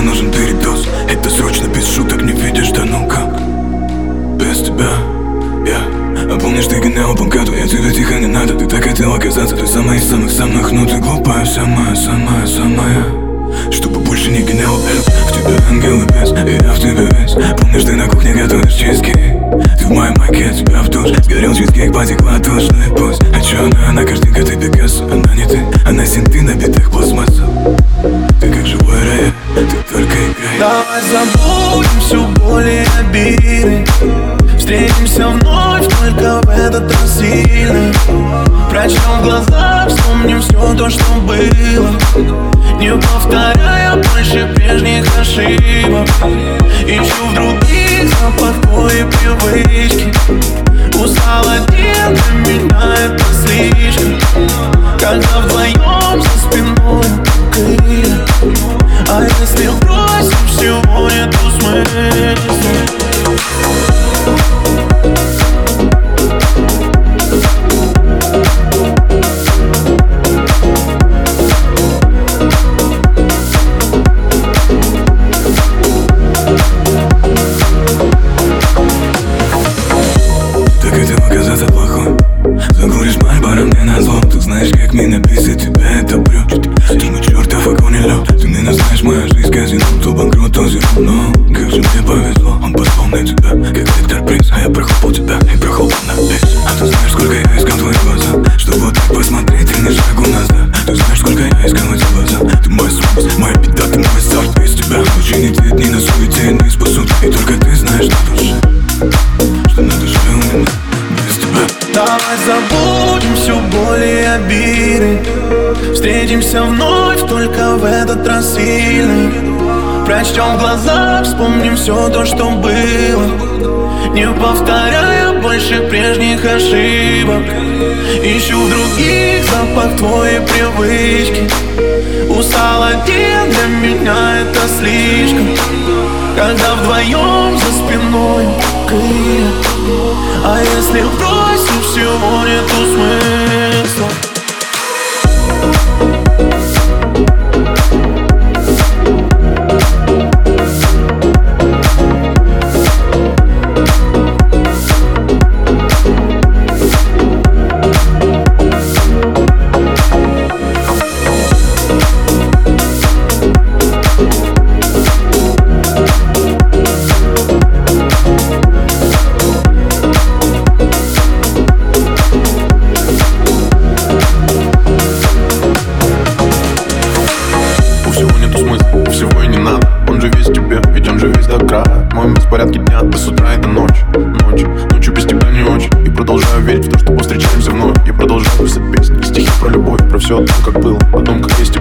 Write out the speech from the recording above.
нужен передоз Это срочно, без шуток, не видишь, да ну как Без тебя, я А помнишь, ты гонял по году, я тебе тихо не надо Ты так хотел оказаться, ты самая из самых-самых Ну ты глупая, самая-самая-самая Чтобы больше не гонял F В тебя ангел и бес, и я в тебе весь. Помнишь, ты на кухне готовишь чизкейк Ты в моем майке, тебя в душ Сгорел чизкейк, потекла тушь, ну пусть. А чё она, она картинка, ты Пикассо Она не ты, она синты на битых пластмассов Встретимся вновь, только в этот раз сильно Прочтем глаза, вспомним все то, что было. Не повторяя больше прежних ошибок. Ищу в других запах твоей привычки. Устал один, для меня это слишком Когда вдвоем за спиной крылья. А если на зло. Ты знаешь, как меня бесит тебя? Это брючит Ты мой чертов огонь и лед Ты меня знаешь, моя жизнь казино. То банкрот, то зеро как же мне повезло. Он позвал на тебя Как Виктор Принц А я прохлопал тебя Встретимся вновь, только в этот раз сильно Прочтем в глаза, вспомним все то, что было. Не повторяя больше прежних ошибок. Ищу в других запах твоей привычки. Устал один, для меня это слишком. Когда вдвоем за спиной крылья А если бросим всего нету смысла беспорядке дня до утра и до ночи Ночи, ночью без тебя не очень. И продолжаю верить в то, что повстречаемся вновь. Я продолжаю писать песни, стихи про любовь Про все о том, как было, о том, как есть